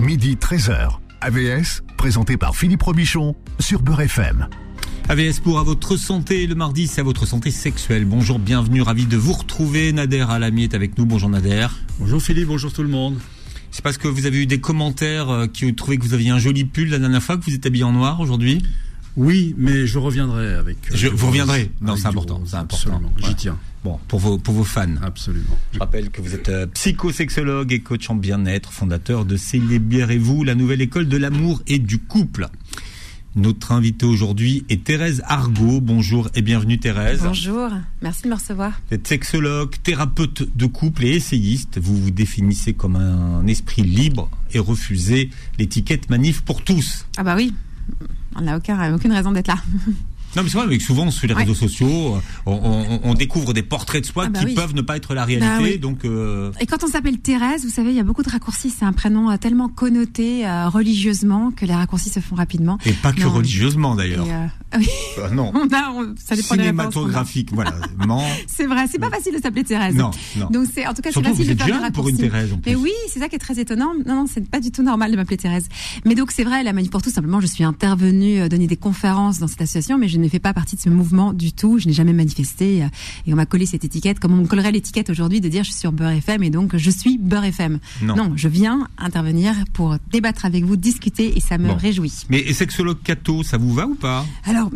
midi 13h. AVS, présenté par Philippe Robichon sur Beurre FM. AVS pour à votre santé, le mardi c'est à votre santé sexuelle. Bonjour, bienvenue, ravi de vous retrouver. Nader Alami est avec nous, bonjour Nader. Bonjour Philippe, bonjour tout le monde. C'est parce que vous avez eu des commentaires euh, qui ont trouvé que vous aviez un joli pull la dernière fois, que vous êtes habillé en noir aujourd'hui Oui, mais je reviendrai avec... euh, Je- vous reviendrez Non, c'est important, c'est important. Absolument, j'y Ouais. tiens, Bon, pour vos, pour vos fans. absolument. Je rappelle que vous êtes euh, psychosexologue et coach en bien-être, fondateur de Célébrez-vous, la nouvelle école de l'amour et du couple. Notre invitée aujourd'hui est Thérèse Argot. Bonjour et bienvenue Thérèse. Bonjour, merci de me recevoir. Vous êtes sexologue, thérapeute de couple et essayiste. Vous vous définissez comme un esprit libre et refusez l'étiquette manif pour tous. Ah bah oui, on n'a aucun, aucune raison d'être là. Non mais c'est vrai, mais souvent sur les Ouais. réseaux sociaux, on, on- on découvre des portraits de soi Ah bah qui oui. peuvent ne pas être la réalité. Bah oui. Donc euh, Et quand on s'appelle Thérèse, vous savez, il y a beaucoup de raccourcis. C'est un prénom euh, tellement connoté euh, religieusement que les raccourcis se font rapidement. et pas que Non. religieusement d'ailleurs. euh, ah oui, Euh, non. on a, on- ça dépend. Cinématographique, voilà. C'est vrai, c'est pas facile de s'appeler Thérèse. Non, non. Donc c'est en tout cas c'est facile vous de faire des jeune pour une raccourcis. Thérèse en plus. Mais oui, c'est ça qui est très étonnant. Non, non, c'est pas du tout normal de m'appeler Thérèse. Mais donc c'est vrai, la Manif pour tous, simplement, je suis intervenue donner des conférences dans cette association, mais je ne fais pas partie de ce mouvement du tout. Je n'ai jamais manifesté euh, et on m'a collé cette étiquette, comme on me collerait l'étiquette aujourd'hui de dire je suis sur Beurre FM et donc je suis Beurre FM. Non. je viens intervenir pour débattre avec vous, discuter et ça me Bon. réjouit. Mais sexologue Cato, ça vous va ou pas? Alors.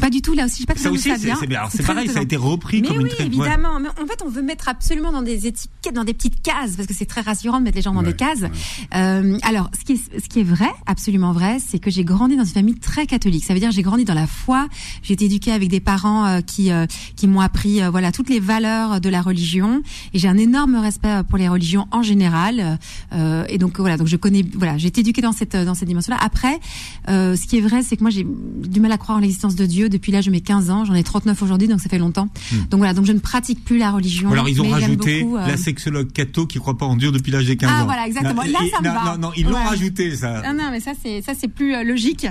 Pas du tout là aussi, je sais pas Ça comment aussi, ça vient. c'est bien. Alors, C'est c'est très pareil, ça a été repris Mais comme oui, une ouais. évidemment. Mais en fait, on veut mettre absolument dans des étiquettes, dans des petites cases, parce que c'est très rassurant de mettre les gens dans Ouais, des cases. ouais. Euh, alors, ce qui est, ce qui est vrai, absolument vrai, c'est que j'ai grandi dans une famille très catholique. Ça veut dire que j'ai grandi dans la foi. J'ai été éduquée avec des parents euh, qui euh, qui m'ont appris euh, voilà toutes les valeurs de la religion. Et j'ai un énorme respect euh, pour les religions en général. Euh, et donc voilà, donc je connais voilà, j'ai été éduquée dans cette dans cette dimension-là. Après, euh, ce qui est vrai, c'est que moi j'ai du mal à croire en l'existence de Dieu depuis l'âge de mes 15 ans. J'en ai 39 aujourd'hui, donc ça fait longtemps. Donc voilà, donc je ne pratique plus la religion. Hmm. Alors ils ont rajouté beaucoup, euh, la sexologue Cato qui croit pas en Dieu depuis l'âge des 15 Ah, ans. voilà, exactement. Là, ça me non, va. non, non, ils l'ont rajouté ça. Ah non, mais ça c'est ça c'est plus euh, logique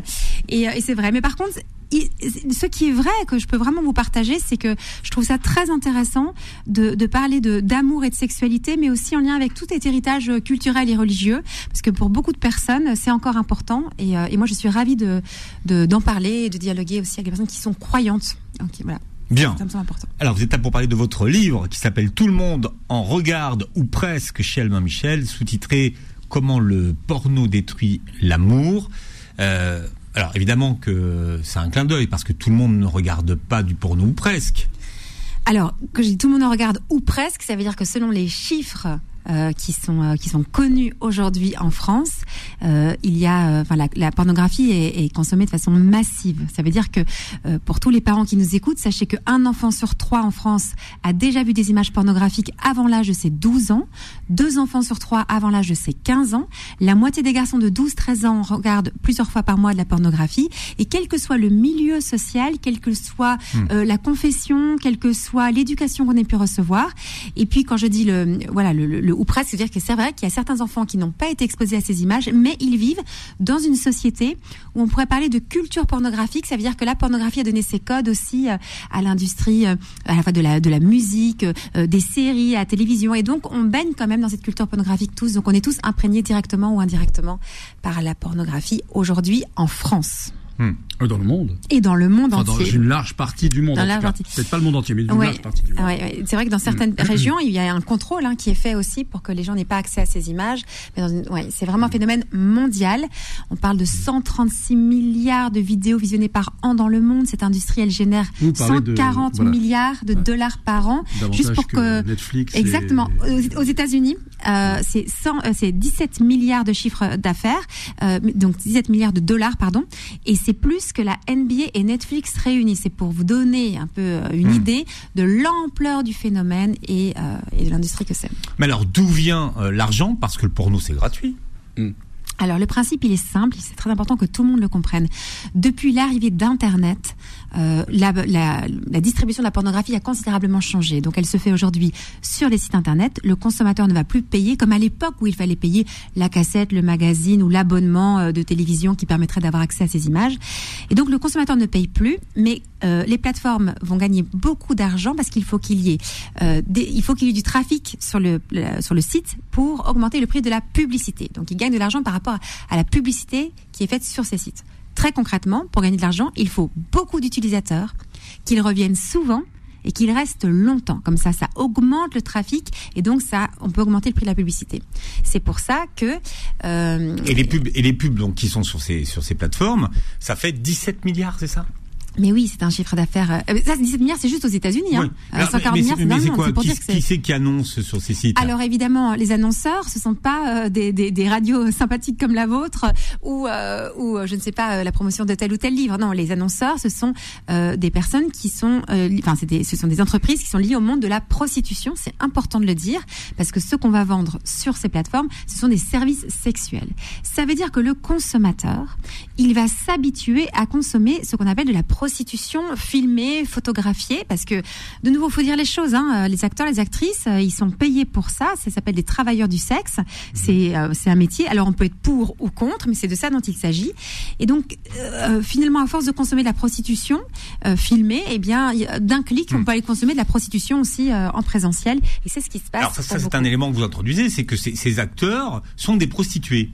et, euh, et c'est vrai. Mais par contre, ce qui est vrai que je peux vraiment vous partager, c'est que je trouve ça très intéressant de, de parler de d'amour et de sexualité, mais aussi en lien avec tout cet héritage euh, culturel et religieux, parce que pour beaucoup de personnes, c'est encore important. Et, euh, et moi, je suis ravie de de- d'en parler et de dialoguer aussi avec des personnes qui sont croyantes. Ok, voilà, Bien. ça me semble important. Alors vous êtes là pour parler de votre livre qui s'appelle Tout le monde en regarde ou presque chez Albin Michel, sous-titré Comment le porno détruit l'amour. Euh, alors évidemment que c'est un clin d'œil parce que tout le monde ne regarde pas du porno ou presque. Alors, que je dis tout le monde en regarde ou presque, ça veut dire que selon les chiffres euh, qui sont euh, qui sont connus aujourd'hui en France, euh, il y a, euh, enfin, la, la pornographie est, est consommée de façon massive. Ça veut dire que euh, pour tous les parents qui nous écoutent, sachez qu'un enfant sur trois en France a déjà vu des images pornographiques avant l'âge de ses 12 ans, deux enfants sur trois avant l'âge de ses 15 ans, la moitié des garçons de 12-13 ans regardent plusieurs fois par mois de la pornographie, et quel que soit le milieu social, quelle que soit euh, la confession, quelle que soit l'éducation qu'on ait pu recevoir, et puis quand je dis le voilà le, le- ou presque, c'est-à-dire que c'est vrai qu'il y a certains enfants qui n'ont pas été exposés à ces images, mais ils vivent dans une société où on pourrait parler de culture pornographique. Ça veut dire que la pornographie a donné ses codes aussi euh, à l'industrie, euh, à la fois de la de la musique, euh, des séries, à la télévision, et donc on baigne quand même dans cette culture pornographique tous. Donc on est tous imprégnés directement ou indirectement par la pornographie aujourd'hui en France Euh, Dans le monde. et dans le monde Enfin, dans entier. une large partie du monde. Dans partie. Peut-être pas le monde entier, mais une Ouais. large partie du monde. Ouais, ouais. C'est vrai que dans certaines régions, il y a un contrôle hein, qui est fait aussi pour que les gens n'aient pas accès à ces images. Dans une- c'est vraiment un phénomène mondial. On parle de 136 milliards de vidéos visionnées par an dans le monde. Cette industrie, elle génère Vous parlez de- 140 voilà. milliards de dollars par an, Davantage juste pour que que Netflix. et- Exactement. Aux États-Unis, euh, c'est 100, euh, c'est 17 milliards de chiffres d'affaires, euh, donc 17 milliards de dollars, pardon, et c'est plus que la NBA et Netflix réunis. C'est pour vous donner un peu euh, une Hmm. idée de l'ampleur du phénomène et, euh, et de l'industrie que c'est. Mais alors d'où vient euh, l'argent? Parce que le porno c'est gratuit. alors le principe, il est simple, c'est très important que tout le monde le comprenne. Depuis l'arrivée d'Internet, euh, la, la, la, distribution de la pornographie a considérablement changé. Donc elle se fait aujourd'hui sur les sites Internet. Le consommateur ne va plus payer comme à l'époque où il fallait payer la cassette, le magazine ou l'abonnement euh, de télévision qui permettrait d'avoir accès à ces images. Et donc le consommateur ne paye plus, mais euh, les plateformes vont gagner beaucoup d'argent parce qu'il faut qu'il y ait, euh, des, il faut qu'il y ait du trafic sur le, sur le site pour augmenter le prix de la publicité. Donc ils gagnent de l'argent par rapport à la publicité qui est faite sur ces sites. Très concrètement, pour gagner de l'argent, il faut beaucoup d'utilisateurs, qu'ils reviennent souvent et qu'ils restent longtemps. Comme ça, ça augmente le trafic et donc ça, on peut augmenter le prix de la publicité. C'est pour ça que euh, et les pubs et les pubs qui sont sur ces sur ces plateformes, ça fait 17 milliards, c'est ça? Mais oui, c'est un chiffre d'affaires. Euh, ça, 17 milliards, c'est juste aux États-unis. Hein. 140 euh, milliards, c'est mais, quoi Qui, qui c'est qui annonce sur ces sites Alors évidemment, les annonceurs, ce sont pas euh, des, des, des, radios sympathiques comme la vôtre ou euh, ou je ne sais pas la promotion de tel ou tel livre. Non, les annonceurs, ce sont des personnes qui sont, enfin, c'est ce sont des entreprises qui sont liées au monde de la prostitution. C'est important de le dire parce que ce qu'on va vendre sur ces plateformes, ce sont des services sexuels. Ça veut dire que le consommateur, il va s'habituer à consommer ce qu'on appelle de la prostitution prostitution filmée, photographiée, parce que de nouveau, faut dire les choses. Hein, les acteurs, les actrices, euh, ils sont payés pour ça. Ça s'appelle des travailleurs du sexe. C'est euh, c'est un métier. Alors on peut être pour ou contre, mais c'est de ça dont il s'agit. Et donc euh, finalement, à force de consommer de la prostitution filmée, eh bien d'un clic, on hmm. peut aller consommer de la prostitution aussi en présentiel. Et c'est ce qui se passe. Alors ça, ça c'est un élément que vous introduisez, c'est que ces acteurs sont des prostituées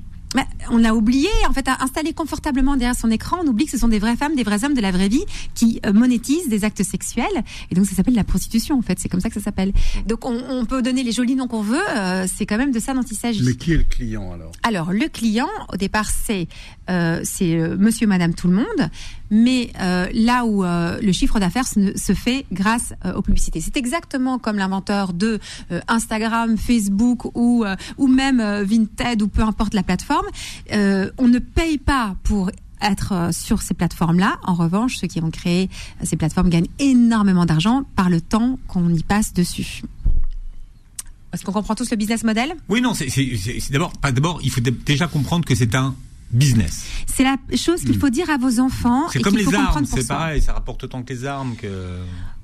on a oublié, en fait, à installer confortablement derrière son écran, on oublie que ce sont des vraies femmes, des vrais hommes de la vraie vie qui euh, monétisent des actes sexuels. Et donc, ça s'appelle la prostitution, en fait. C'est comme ça que ça s'appelle. Donc, on, peut donner les jolis noms qu'on veut. Euh, c'est quand même de ça dont il s'agit. Mais qui est le client, alors? Alors, le client, au départ, c'est euh, c'est monsieur, madame, tout le monde. Mais là où le chiffre d'affaires se, fait grâce aux publicités. C'est exactement comme l'inventeur de Instagram, Facebook ou, ou même Vinted ou peu importe la plateforme euh, on ne paye pas pour être euh, sur ces plateformes-là. En revanche, ceux qui vont créer euh, ces plateformes gagnent énormément d'argent par le temps qu'on y passe dessus. Est-ce qu'on comprend tous le business model? Oui, non, c'est d'abord, d'abord, il faut déjà comprendre que c'est un business. C'est la chose qu'il faut dire à vos enfants. C'est comme les armes, c'est pareil, ça rapporte autant que les armes que.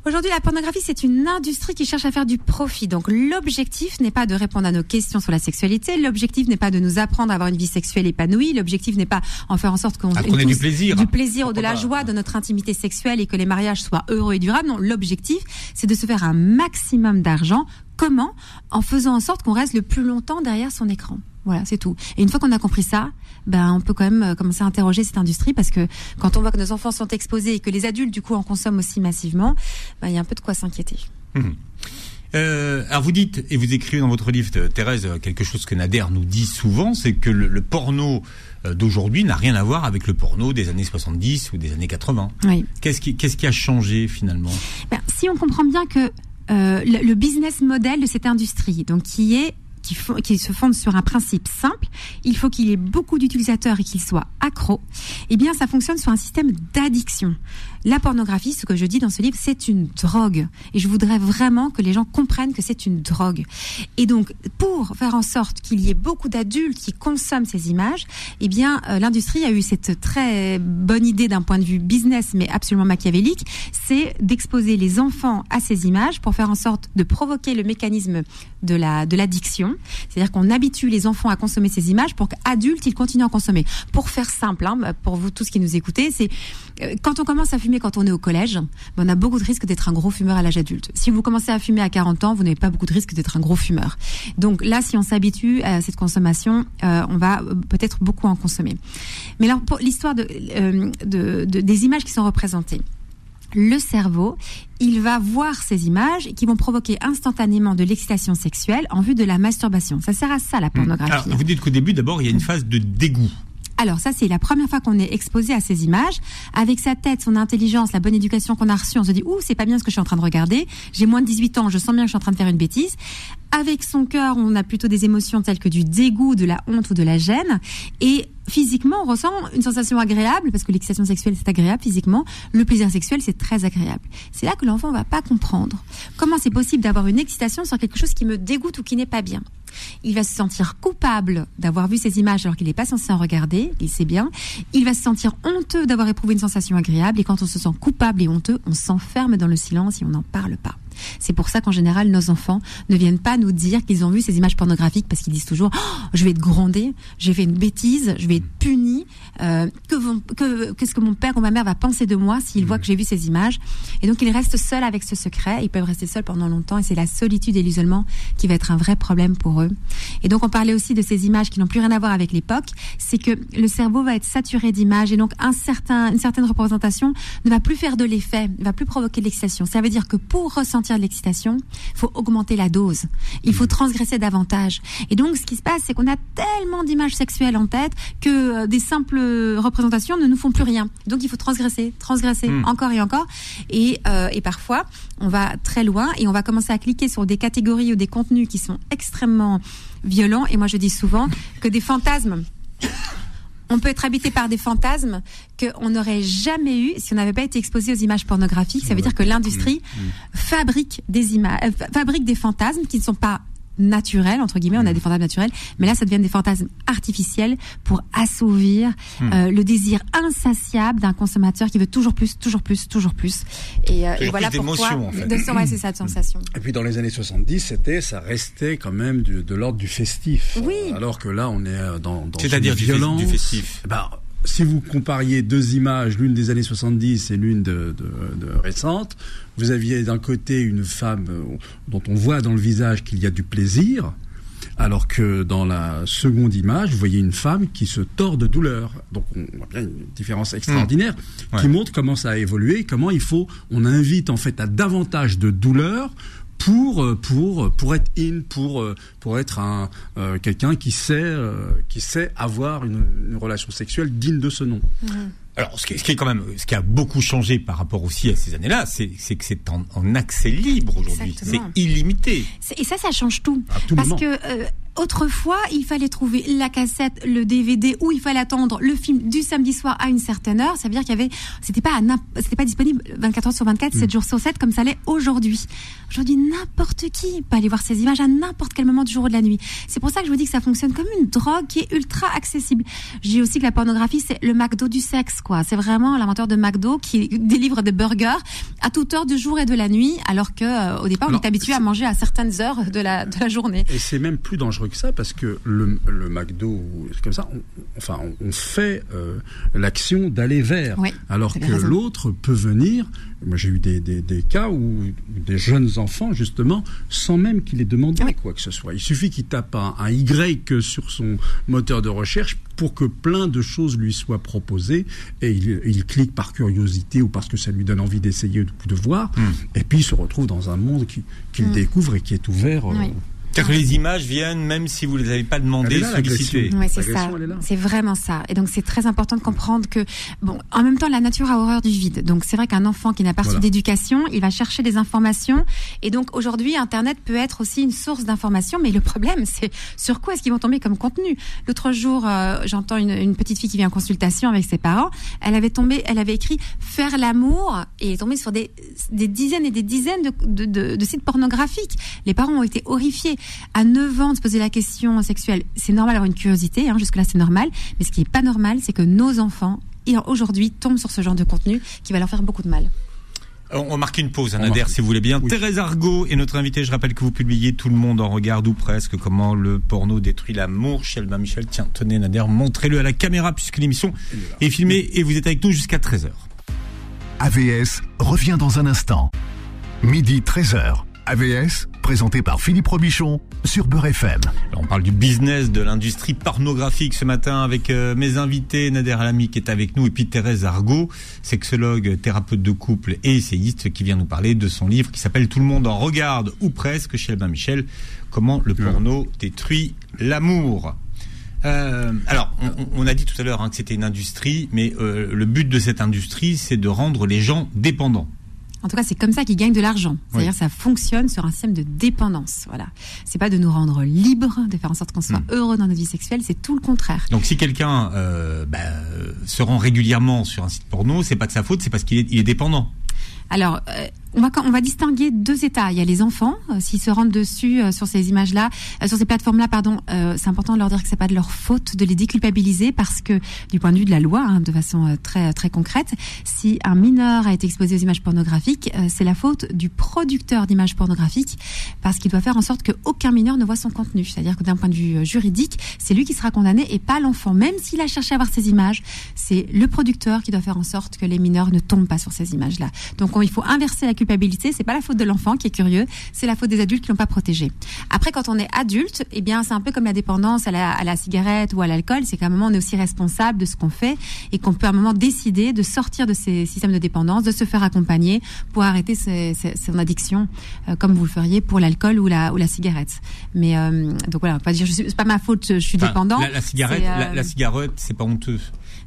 Aujourd'hui, la pornographie, c'est une industrie qui cherche à faire du profit. Donc, l'objectif n'est pas de répondre à nos questions sur la sexualité. L'objectif n'est pas de nous apprendre à avoir une vie sexuelle épanouie. L'objectif n'est pas en faire en sorte qu'on ait du plaisir, du plaisir ou de la joie de notre intimité sexuelle et que les mariages soient heureux et durables. Non, l'objectif, c'est de se faire un maximum d'argent. Comment? En faisant en sorte qu'on reste le plus longtemps derrière son écran. Voilà, c'est tout. Et une fois qu'on a compris ça, ben on peut quand même euh, commencer à interroger cette industrie parce que quand on voit que nos enfants sont exposés et que les adultes du coup en consomment aussi massivement, ben, il y a un peu de quoi s'inquiéter. Hum. Euh, alors vous dites et vous écrivez dans votre livre, Thérèse, quelque chose que Nader nous dit souvent, c'est que le, porno euh, d'aujourd'hui n'a rien à voir avec le porno des années 70 ou des années 80. Oui. Qu'est-ce qui, qu'est-ce qui a changé finalement? Ben, Si on comprend bien que euh, le, le, business model de cette industrie, donc qui est qui, se fonde sur un principe simple, il faut qu'il y ait beaucoup d'utilisateurs et qu'ils soient accros, eh bien ça fonctionne sur un système d'addiction. La pornographie, ce que je dis dans ce livre, c'est une drogue. Et je voudrais vraiment que les gens comprennent que c'est une drogue. Et donc, pour faire en sorte qu'il y ait beaucoup d'adultes qui consomment ces images, eh bien, euh, l'industrie a eu cette très bonne idée d'un point de vue business, mais absolument machiavélique, c'est d'exposer les enfants à ces images pour faire en sorte de provoquer le mécanisme de la de l'addiction. C'est-à-dire qu'on habitue les enfants à consommer ces images pour qu'adultes, ils continuent à en consommer. Pour faire simple, hein, pour vous tous qui nous écoutez, c'est quand on commence à fumer quand on est au collège, ben, on a beaucoup de risques d'être un gros fumeur à l'âge adulte. Si vous commencez à fumer à 40 ans, vous n'avez pas beaucoup de risques d'être un gros fumeur. Donc là, si on s'habitue à cette consommation, euh, on va euh, peut-être beaucoup en consommer. Mais alors, pour l'histoire de, de, des images qui sont représentées, le cerveau, il va voir ces images qui vont provoquer instantanément de l'excitation sexuelle en vue de la masturbation. Ça sert à ça la hmm. pornographie. Alors, vous dites qu'au début, d'abord, il y a une phase de dégoût. Alors ça, c'est la première fois qu'on est exposé à ces images. Avec sa tête, son intelligence, la bonne éducation qu'on a reçue, on se dit, ouh, c'est pas bien ce que je suis en train de regarder. J'ai moins de 18 ans, je sens bien que je suis en train de faire une bêtise. Avec son cœur, on a plutôt des émotions telles que du dégoût, de la honte ou de la gêne. Et physiquement, on ressent une sensation agréable, parce que l'excitation sexuelle, c'est agréable physiquement. Le plaisir sexuel, c'est très agréable. C'est là que l'enfant va pas comprendre comment c'est possible d'avoir une excitation sur quelque chose qui me dégoûte ou qui n'est pas bien. Il va se sentir coupable d'avoir vu ces images alors qu'il n'est pas censé en regarder, il sait bien. Il va se sentir honteux d'avoir éprouvé une sensation agréable et quand on se sent coupable et honteux, on s'enferme dans le silence et on n'en parle pas. C'est pour ça qu'en général, nos enfants ne viennent pas nous dire qu'ils ont vu ces images pornographiques parce qu'ils disent toujours oh, je vais être grondé, j'ai fait une bêtise, je vais être puni. Euh, que vont, que, qu'est-ce que mon père ou ma mère va penser de moi s'ils voient que j'ai vu ces images? Et donc ils restent seuls avec ce secret. Ils peuvent rester seuls pendant longtemps et c'est la solitude et l'isolement qui va être un vrai problème pour eux. Et donc on parlait aussi de ces images qui n'ont plus rien à voir avec l'époque. C'est que le cerveau va être saturé d'images et donc un certain, une certaine représentation ne va plus faire de l'effet, ne va plus provoquer de l'excitation. Ça veut dire que pour ressentir de l'excitation, il faut augmenter la dose. Il faut transgresser davantage. Et donc, ce qui se passe, c'est qu'on a tellement d'images sexuelles en tête que euh, des simples représentations ne nous font plus rien. Donc, il faut transgresser, transgresser Mm. encore et encore. Et, euh, et parfois, on va très loin et on va commencer à cliquer sur des catégories ou des contenus qui sont extrêmement violents. Et moi, je dis souvent que des fantasmes on peut être habité par des fantasmes qu'on n'aurait jamais eu si on n'avait pas été exposé aux images pornographiques. Ça veut dire que l'industrie fabrique des images, euh, fa- fabrique des fantasmes qui ne sont pas naturels entre guillemets. On a des fantasmes naturels, mais là, ça devient des fantasmes artificiels pour assouvir euh, le désir insatiable d'un consommateur qui veut toujours plus, toujours plus, toujours plus. Et, euh, et voilà plus pourquoi. d'émotions, en fait. de- ouais, c'est ça, de sensation. Et puis dans les années 70, c'était, ça restait quand même du- de l'ordre du festif. Oui. Alors que là, on est euh, dans, dans C'est-à-dire une du, du festif. Ben, si vous compariez deux images, l'une des années 70 et l'une de, de, de récente, vous aviez d'un côté une femme euh, dont on voit dans le visage qu'il y a du plaisir, alors que dans la seconde image, vous voyez une femme qui se tord de douleur. Donc on voit bien une différence extraordinaire Ouais. qui montre comment ça a évolué, comment il faut, on invite en fait à davantage de douleur pour euh, pour pour être in pour euh, pour être un euh, quelqu'un qui sait euh, qui sait avoir une, une relation sexuelle digne de ce nom. Alors, ce qui, est, ce qui est quand même, ce qui a beaucoup changé par rapport aussi à ces années-là, c'est c'est que c'est en, en accès libre aujourd'hui. C'est illimité. Et ça, ça change tout. À tout Parce moment. que euh, autrefois, il fallait trouver la cassette, le DVD, ou il fallait attendre le film du samedi soir à une certaine heure. Ça veut dire qu'il y avait, c'était pas, c'était pas disponible 24 heures sur 24, 7 jours sur 7 comme ça l'est aujourd'hui. Aujourd'hui, n'importe qui peut aller voir ces images à n'importe quel moment du jour ou de la nuit. C'est pour ça que je vous dis que ça fonctionne comme une drogue qui est ultra accessible. J'ai aussi que la pornographie, c'est le McDo du sexe, quoi. C'est vraiment l'inventeur de McDo qui délivre des burgers à toute heure du jour et de la nuit, alors que euh, au départ, on est habitué à manger à certaines heures de la, de la journée. Et c'est même plus dangereux que ça parce que le, le McDo, ou comme ça, on, enfin, on, on fait euh, l'action d'aller vers. Oui, alors que l'autre peut venir. Moi, j'ai eu des, des, des cas où des jeunes enfants, justement, sans même qu'il ait demandé Oui. quoi que ce soit. Il suffit qu'il tape un, un Y sur son moteur de recherche pour que plein de choses lui soient proposées et il, il clique par curiosité ou parce que ça lui donne envie d'essayer ou de, de voir. Et puis il se retrouve dans un monde qui- qu'il découvre et qui est ouvert. euh, Oui. Que les images viennent même si vous ne les avez pas demandées, sollicitées. Oui, c'est ça. C'est vraiment ça. Et donc, c'est très important de comprendre que, bon, en même temps, la nature a horreur du vide. Donc, c'est vrai qu'un enfant qui n'a pas reçu Voilà. d'éducation, il va chercher des informations. Et donc, aujourd'hui, Internet peut être aussi une source d'informations. Mais le problème, c'est sur quoi est-ce qu'ils vont tomber comme contenu? L'autre jour, euh, j'entends une, une petite fille qui vient en consultation avec ses parents. Elle avait tombé, elle avait écrit faire l'amour et elle est tombée sur des, des dizaines et des dizaines de, de, de- de sites pornographiques. Les parents ont été horrifiés. À 9 ans, de se poser la question sexuelle, c'est normal d'avoir une curiosité. Hein, Jusque-là, c'est normal. Mais ce qui est pas normal, c'est que nos enfants aujourd'hui tombent sur ce genre de contenu qui va leur faire beaucoup de mal. On va marquer une pause, On Nader, marque. si vous voulez bien. Oui. Thérèse Argot est notre invitée. Je rappelle que vous publiez Tout le monde en regarde ou presque comment le porno détruit l'amour chez Albin Michel. Tiens, tenez Nader, montrez-le à la caméra puisque l'émission est filmée et vous êtes avec nous jusqu'à 13h. AVS revient dans un instant. Midi 13h. AVS, présenté par Philippe Robichon sur Beurre FM. Alors, on parle du business de l'industrie pornographique ce matin avec euh, mes invités, Nader Alami qui est avec nous et puis Thérèse Argot, sexologue, thérapeute de couple et essayiste qui vient nous parler de son livre qui s'appelle Tout le monde en regarde ou presque chez Albin Michel, comment le porno détruit l'amour. Euh, alors, on, on a dit tout à l'heure hein, que c'était une industrie, mais euh, le but de cette industrie, c'est de rendre les gens dépendants. En tout cas, c'est comme ça qu'ils gagnent de l'argent. C'est-à-dire, ça fonctionne sur un système de dépendance. Voilà. C'est pas de nous rendre libres, de faire en sorte qu'on soit Mm. heureux dans notre vie sexuelle. C'est tout le contraire. Donc si quelqu'un euh, bah, se rend régulièrement sur un site porno, c'est pas de sa faute, c'est parce qu'il est, il est dépendant. Alors, euh, on va, on va distinguer deux états. Il y a les enfants, euh, s'ils se rendent dessus euh, sur ces images-là, sur ces plateformes-là, pardon, c'est important de leur dire que c'est pas de leur faute, de les déculpabiliser parce que du point de vue de la loi, hein, de façon très très concrète, si un mineur a été exposé aux images pornographiques, c'est la faute du producteur d'images pornographiques parce qu'il doit faire en sorte qu'aucun mineur ne voit son contenu. C'est-à-dire que d'un point de vue juridique, c'est lui qui sera condamné et pas l'enfant, même s'il a cherché à voir ces images. C'est le producteur qui doit faire en sorte que les mineurs ne tombent pas sur ces images-là. Donc il faut inverser la culpabilité. C'est pas la faute de l'enfant qui est curieux, c'est la faute des adultes qui l'ont pas protégé. Après, quand on est adulte, eh bien, c'est un peu comme la dépendance à la, cigarette ou à l'alcool. C'est qu'à un moment, on est aussi responsable de ce qu'on fait et qu'on peut à un moment décider de sortir de ces systèmes de dépendance, de se faire accompagner pour arrêter son addiction, euh, comme vous le feriez pour l'alcool ou la, ou la cigarette. Mais euh, donc voilà, pas dire, c'est pas ma faute, je suis dépendant. La, cigarette, la, la cigarette, c'est pas honteux.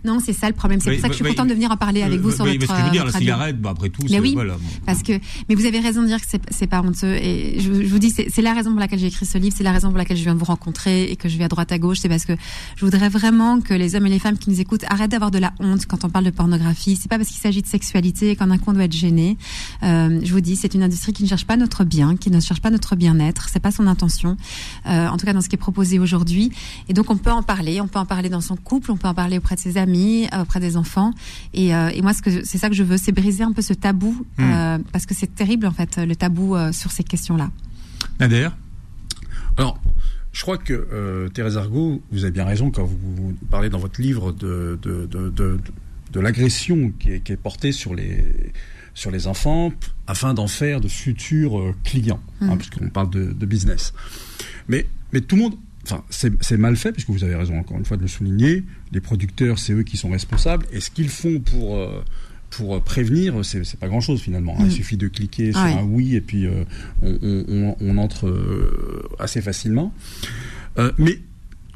Non, c'est ça le problème. C'est pour ça que je suis contente de venir en parler avec vous sur votre. Mais ce que je veux dire, la cigarette, bah, après tout, c'est oui, parce que. Mais vous avez raison de dire que c'est pas honteux. Et je, vous dis, c'est la raison pour laquelle j'ai écrit ce livre, c'est la raison pour laquelle je viens vous rencontrer et que je vais à droite à gauche. C'est parce que je voudrais vraiment que les hommes et les femmes qui nous écoutent arrêtent d'avoir de la honte quand on parle de pornographie. C'est pas parce qu'il s'agit de sexualité qu'en un coup on doit être gêné. Euh, je vous dis, c'est une industrie qui ne cherche pas notre bien, qui ne cherche pas notre bien-être. C'est pas son intention. Euh, en tout cas, dans ce qui est proposé aujourd'hui. Et donc, on peut en parler. On peut en parler dans son couple. On peut en parler auprès de ses amis, auprès des enfants. Et, euh, et moi, c'est ça que je veux, c'est briser un peu ce tabou, hmm. euh, parce que c'est terrible en fait le tabou euh, sur ces questions-là. Nader? Alors, je crois que Thérèse Argot, vous avez bien raison quand vous parlez dans votre livre de, de, de, de, l'agression qui est, qui est, portée sur les, sur les enfants afin d'en faire de futurs clients, hein, hmm. puisqu'on parle de, business. Mais, mais tout le monde enfin, c'est mal fait, puisque vous avez raison encore une fois de le souligner. Les producteurs, c'est eux qui sont responsables. Et ce qu'ils font pour euh, pour prévenir, c'est pas grand chose finalement. Hein. Il mm. suffit de cliquer sur un oui et puis euh, on, entre euh, assez facilement. mais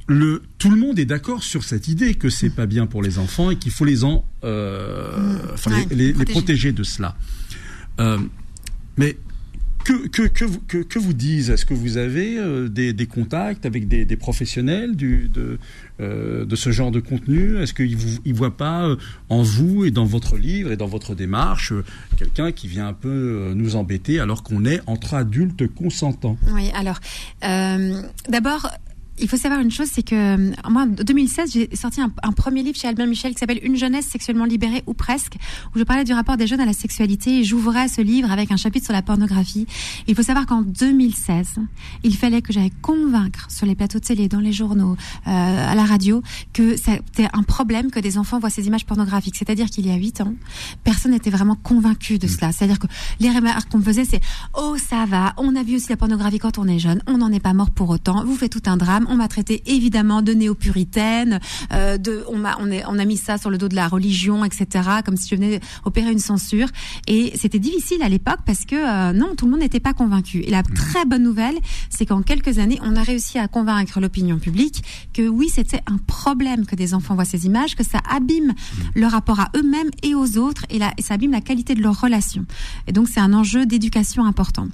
le, tout le monde est d'accord sur cette idée que c'est pas bien pour les enfants et qu'il faut les en, mm. les, protéger de cela. mais que, que, que, que, vous disent? Est-ce que vous avez euh, des, contacts avec des, professionnels de, euh, de ce genre de contenu? Est-ce qu'ils ne voient pas euh, en vous et dans votre livre et dans votre démarche quelqu'un qui vient un peu nous embêter alors qu'on est entre adultes consentants? Oui, alors d'abord, il faut savoir une chose, c'est que euh, moi, en 2016, j'ai sorti un, un, premier livre chez Albin Michel qui s'appelle Une jeunesse sexuellement libérée ou presque, où je parlais du rapport des jeunes à la sexualité et j'ouvrais ce livre avec un chapitre sur la pornographie. Il faut savoir qu'en 2016, il fallait que j'aille convaincre sur les plateaux de télé, dans les journaux, euh, à la radio, que c'était un problème que des enfants voient ces images pornographiques. C'est-à-dire qu'il y a huit ans, personne n'était vraiment convaincu de cela. C'est-à-dire que les remarques qu'on faisait, c'est oh ça va, on a vu aussi la pornographie quand on est jeune, on n'en est pas mort pour autant, vous faites tout un drame on m'a traité évidemment de néo-puritaine, euh, de, on m'a, on, on a mis ça sur le dos de la religion, etc. Comme si je venais opérer une censure. Et c'était difficile à l'époque parce que euh, non, tout le monde n'était pas convaincu. Et la très bonne nouvelle, c'est qu'en quelques années, on a réussi à convaincre l'opinion publique que oui, c'était un problème que des enfants voient ces images, que ça abîme mmh. leur rapport à eux-mêmes et aux autres, et, et ça abîme la qualité de leurs relations. Et donc c'est un enjeu d'éducation important.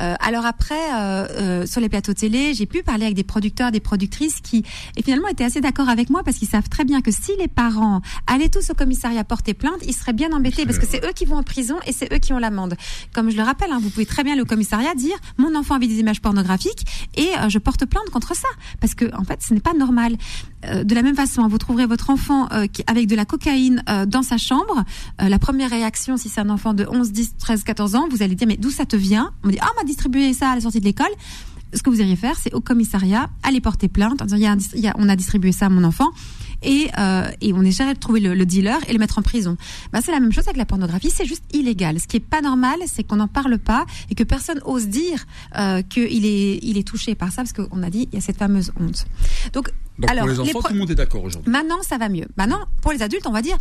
Euh, alors après, euh, euh, sur les plateaux télé, j'ai pu parler avec des producteurs des productrices qui, et finalement, étaient assez d'accord avec moi parce qu'ils savent très bien que si les parents allaient tous au commissariat porter plainte, ils seraient bien embêtés parce que c'est eux qui vont en prison et c'est eux qui ont l'amende. Comme je le rappelle, hein, vous pouvez très bien aller au commissariat dire mon enfant a vu des images pornographiques et euh, je porte plainte contre ça parce que en fait, ce n'est pas normal. Euh, de la même façon, vous trouverez votre enfant euh, qui, avec de la cocaïne dans sa chambre. la première réaction, si c'est un enfant de 11, 10, 13, 14 ans, vous allez dire mais d'où ça te vient? On dit ah m'a distribué ça à la sortie de l'école ce que vous iriez faire, c'est au commissariat, aller porter plainte en disant, il y a, on a distribué ça à mon enfant. Et, euh, et on essaierait de trouver le, dealer et le mettre en prison. Bah, c'est la même chose avec la pornographie, c'est juste illégal. Ce qui est pas normal, c'est qu'on n'en parle pas et que personne ose dire euh, qu'il est, il est touché par ça, parce qu'on a dit, il y a cette fameuse honte. Donc, alors, pour les enfants, tout le monde est d'accord aujourd'hui. Maintenant, ça va mieux. Maintenant, pour les adultes, on va dire,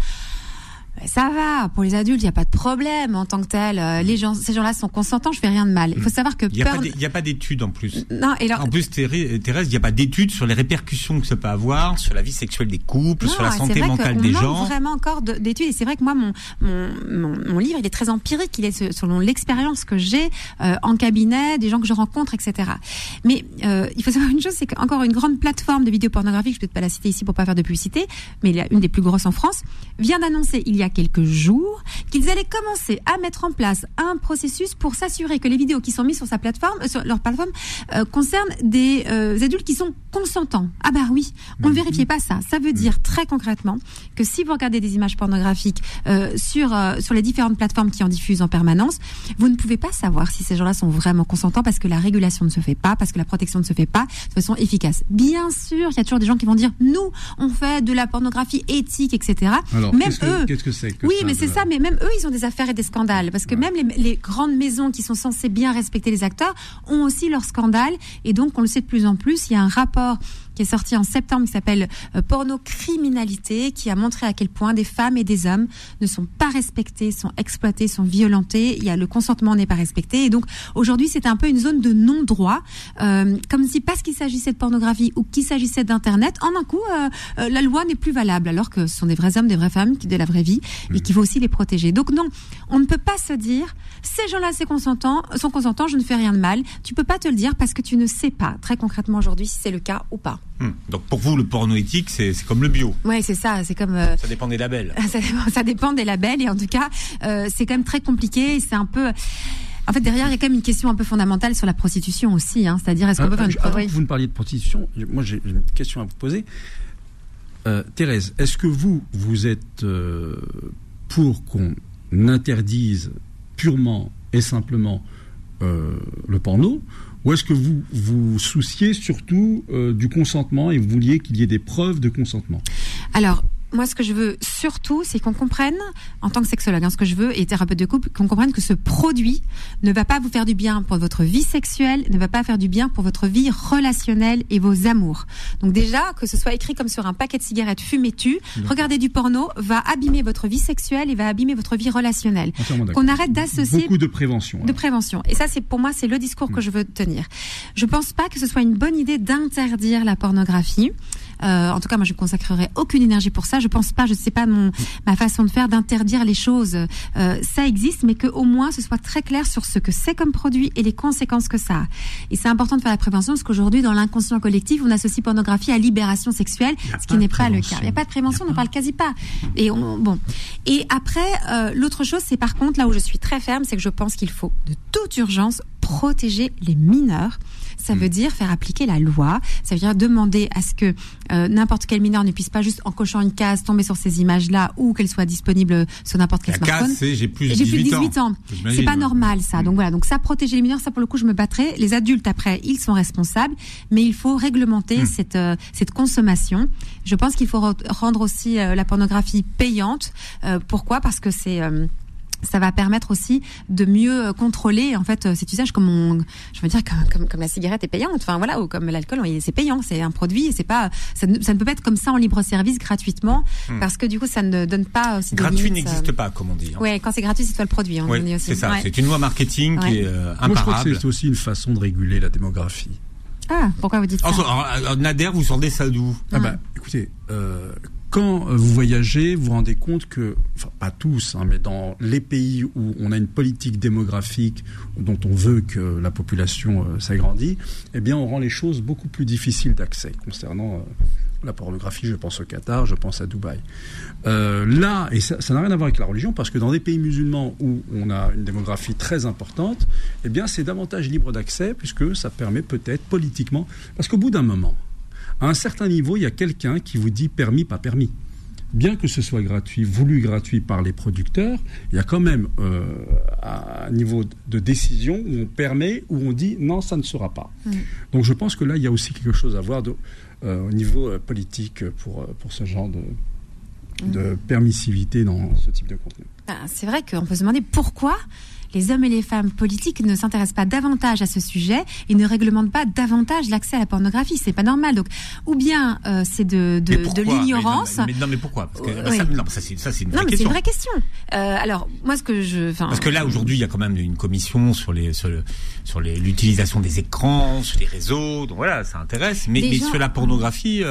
ça va, pour les adultes, il n'y a pas de problème en tant que tel. Euh, les gens, ces gens-là sont consentants, je fais rien de mal. Il faut mm. savoir que il n'y a, pas d'études en plus. Non, et en plus, Thérèse, il n'y a pas d'études sur les répercussions que ça peut avoir sur la vie sexuelle des couples, sur la santé mentale des gens. On vraiment encore d'études et c'est vrai que moi, mon, mon, mon, livre, il est très empirique. Il est selon l'expérience que j'ai euh, en cabinet, des gens que je rencontre, etc. Mais euh, il faut savoir une chose, c'est qu'encore une grande plateforme de vidéos pornographiques, je ne peux pas la citer ici pour pas faire de publicité, mais une des plus grosses en France, vient d'annoncer il y a quelques jours qu'ils allaient commencer à mettre en place un processus pour s'assurer que les vidéos qui sont mises sur sa plateforme, euh, sur leur plateforme, euh, concernent des euh, adultes qui sont consentants. Ah bah oui, on ne vérifiait pas ça. Ça veut dire très concrètement que si vous regardez des images pornographiques sur sur les différentes plateformes qui en diffusent en permanence, vous ne pouvez pas savoir si ces gens-là sont vraiment consentants parce que la régulation ne se fait pas, parce que la protection ne se fait pas de façon efficace. Bien sûr, il y a toujours des gens qui vont dire nous, on fait de la pornographie éthique, etc. Alors, même eux, que, qu'est-ce que c'est que oui, mais c'est ça. Mais même eux, ils ont des affaires et des scandales parce que même les, les grandes maisons qui sont censées bien respecter les acteurs ont aussi leurs scandales. Et donc, on le sait de plus en plus. Il y a un rapport qui est sorti en septembre qui s'appelle euh, Porno criminalité, qui a montré à quel point des femmes et des hommes ne sont pas respectés, sont exploités, sont violentés. Il y a le consentement n'est pas respecté. Et donc aujourd'hui, c'est un peu une zone de non-droit, euh, comme si parce qu'il s'agissait de pornographie ou qu'il s'agissait d'internet, en un coup, euh, euh, la loi n'est plus valable, alors que ce sont des vrais hommes, des vraies femmes, qui de la vraie vie, et qu'il faut aussi les protéger. Donc non, on ne peut pas se dire ces gens-là, c'est consentants, sont consentants, je ne fais rien de mal. Tu peux pas te le dire parce que tu ne sais pas très concrètement aujourd'hui si c'est le cas ou pas. Hum. Donc pour vous, le porno éthique, c'est comme le bio. Ouais, c'est ça. C'est comme euh, Ça dépend des labels. ça, dépend- ça dépend des labels et en tout cas, euh, c'est quand même très compliqué. C'est un peu. En fait, derrière, il y a quand même une question un peu fondamentale sur la prostitution aussi. Hein, C'est-à-dire, est-ce qu'on peut Ah, faire je- une Avant oui. que vous ne parliez de prostitution, moi j'ai j'ai une question à vous poser. Euh, Thérèse, est-ce que vous, vous êtes euh, pour qu'on interdise purement et simplement euh, le porno ou est-ce que vous vous souciez surtout euh, du consentement et vous vouliez qu'il y ait des preuves de consentement? Alors, moi, ce que je veux surtout, c'est qu'on comprenne, en tant que sexologue, hein, ce que je veux, et thérapeute de couple, qu'on comprenne que ce produit ne va pas vous faire du bien pour votre vie sexuelle, ne va pas faire du bien pour votre vie relationnelle et vos amours. Donc déjà, que ce soit écrit comme sur un paquet de cigarettes fumez-tu, regarder du porno va abîmer votre vie sexuelle et va abîmer votre vie relationnelle. Qu'on arrête d'associer Beaucoup de prévention. de prévention. Et ça, c'est pour moi, c'est le discours que je veux tenir. Je pense pas que ce soit une bonne idée d'interdire la pornographie. Euh, en tout cas, moi, je ne consacrerai aucune énergie pour ça. Je pense pas, je sais pas mon ma façon de faire d'interdire les choses. Euh, ça existe, mais que au moins ce soit très clair sur ce que c'est comme produit et les conséquences que ça a. Et c'est important de faire la prévention parce qu'aujourd'hui, dans l'inconscient collectif, on associe pornographie à libération sexuelle, ce qui n'est pas le cas. Il n'y a pas de prévention, on ne pas. parle quasi pas. Et on, bon. Et après, euh, l'autre chose, c'est par contre là où je suis très ferme, c'est que je pense qu'il faut de toute urgence protéger les mineurs. Ça veut dire faire appliquer la loi. Ça veut dire demander à ce que euh, n'importe quel mineur ne puisse pas juste en cochant une case tomber sur ces images-là ou qu'elles soient disponibles sur n'importe quel La smartphone. j'ai plus plus de 18 18 ans. J'imagine, C'est pas normal ça. Mm. Donc voilà, donc ça protéger les mineurs, ça pour le coup je me battrai. Les adultes après, ils sont responsables, mais il faut réglementer Mm. cette euh, cette consommation. Je pense qu'il faut re- rendre aussi euh, la pornographie payante. Euh, pourquoi? Parce que c'est euh, ça va permettre aussi de mieux euh, contrôler en fait euh, cet usage comme on, je veux dire comme, comme, comme la cigarette est payante enfin voilà ou comme l'alcool c'est payant c'est un produit et c'est pas ça ne, ça ne peut pas être comme ça en libre service gratuitement parce que du coup ça ne donne pas aussi Hmm. Gratuit limites, euh, n'existe pas, comme on dit. hein. Ouais, quand c'est gratuit, c'est toi le produit. Ouais, aussi. c'est ça. Ouais. C'est une loi marketing qui est euh, Moi, je crois que imparable. c'est aussi une façon de réguler la démographie. Ah, pourquoi vous dites ça? Alors, alors, alors, Nader, vous sortez ça d'où? Ah bah, écoutez, euh, quand euh, vous voyagez, vous vous rendez compte que, enfin pas tous, hein, mais dans les pays où on a une politique démographique dont on veut que la population euh, s'agrandit, eh bien on rend les choses beaucoup plus difficiles d'accès concernant euh, la pornographie. Je pense au Qatar, je pense à Dubaï. Là, et ça n'a rien à voir avec la religion, parce que dans des pays musulmans où on a une démographie très importante, eh bien c'est davantage libre d'accès, puisque ça permet peut-être politiquement, parce qu'au bout d'un moment, à un certain niveau, il y a quelqu'un qui vous dit permis, pas permis. Bien que ce soit gratuit, voulu gratuit par les producteurs, il y a quand même euh, un niveau de décision où on permet, où on dit non, ça ne sera pas. Donc je pense que là, il y a aussi quelque chose à voir de- euh, au niveau euh, politique pour, pour ce genre de, de permissivité dans ce type de contenu. Ben, C'est vrai qu'on peut se demander pourquoi les hommes et les femmes politiques ne s'intéressent pas davantage à ce sujet et ne réglementent pas davantage l'accès à la pornographie. C'est pas normal. Donc, ou bien euh, c'est de, de, l'ignorance. Mais, mais- non, mais pourquoi? Parce que Euh, bah, oui. non, ça, c'est ça, c'est une Non, vraie mais question. une vraie question. Euh, alors, moi, ce que je, Parce que là, aujourd'hui, il y a quand même une commission sur les sur, le- sur l'utilisation des écrans, sur les réseaux. Donc voilà, ça intéresse. Mais, Les mais gens- sur la pornographie,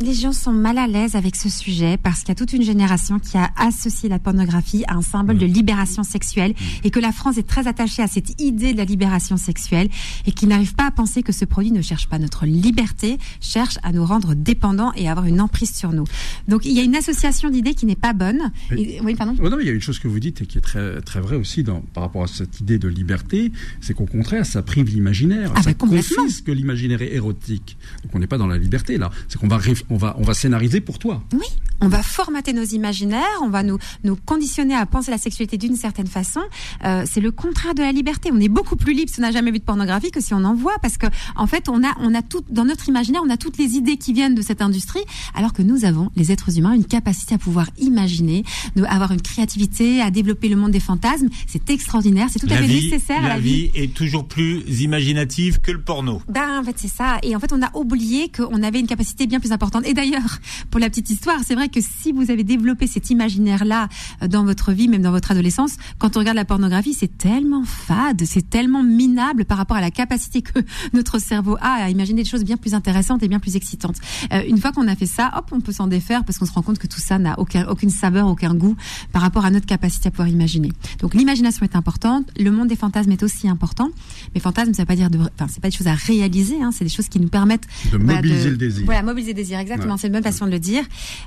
les gens sont mal à l'aise avec ce sujet parce qu'il y a toute une génération qui a associé la pornographie pornographie un symbole de libération sexuelle et que la France est très attachée à cette idée de la libération sexuelle et qu'il n'arrive pas à penser que ce produit ne cherche pas notre liberté, cherche à nous rendre dépendants et à avoir une emprise sur nous. Donc il y a une association d'idées qui n'est pas bonne. oui, pardon. Oh non, il y a une chose que vous dites et qui est très très vrai aussi dans, par rapport à cette idée de liberté, c'est qu'au contraire, ça prive l'imaginaire, ah, ça bah, confisque l'imaginaire érotique. Donc on n'est pas dans la liberté là, c'est qu'on va on va on va scénariser pour toi. Oui, on va formater nos imaginaires, on va nous nous conditionner à penser la sexualité d'une certaine façon. Euh, c'est le contraire de la liberté. On est beaucoup plus libre si on n'a jamais vu de pornographie que si on en voit, parce que en fait on a on a tout dans notre imaginaire, on a toutes les idées qui viennent de cette industrie, alors que nous avons les êtres humains une capacité à pouvoir imaginer, de avoir une créativité, à développer le monde des fantasmes. C'est extraordinaire, c'est tout à fait nécessaire la vie. Vie est toujours plus imaginative que le porno. Ben en fait c'est ça. Et en fait on a oublié qu'on avait une capacité bien plus importante. Et d'ailleurs, pour la petite histoire, c'est vrai que si vous avez développé cet imaginaire-là euh, dans votre vie, même dans votre adolescence, quand on regarde la pornographie, c'est tellement fade, c'est tellement minable par rapport à la capacité que notre cerveau a à imaginer des choses bien plus intéressantes et bien plus excitantes. Euh, une fois qu'on a fait ça, hop, on peut s'en défaire parce qu'on se rend compte que tout ça n'a aucun, aucune saveur, aucun goût par rapport à notre capacité à pouvoir imaginer. Donc l'imagination est importante, le monde des fantasmes est aussi important. Mais fantasmes, ça veut pas dire de, enfin, c'est pas des choses à réaliser, hein, c'est des choses qui nous permettent de mobiliser le désir. Voilà, mobiliser le désir, exactement. C'est une bonne façon de le dire.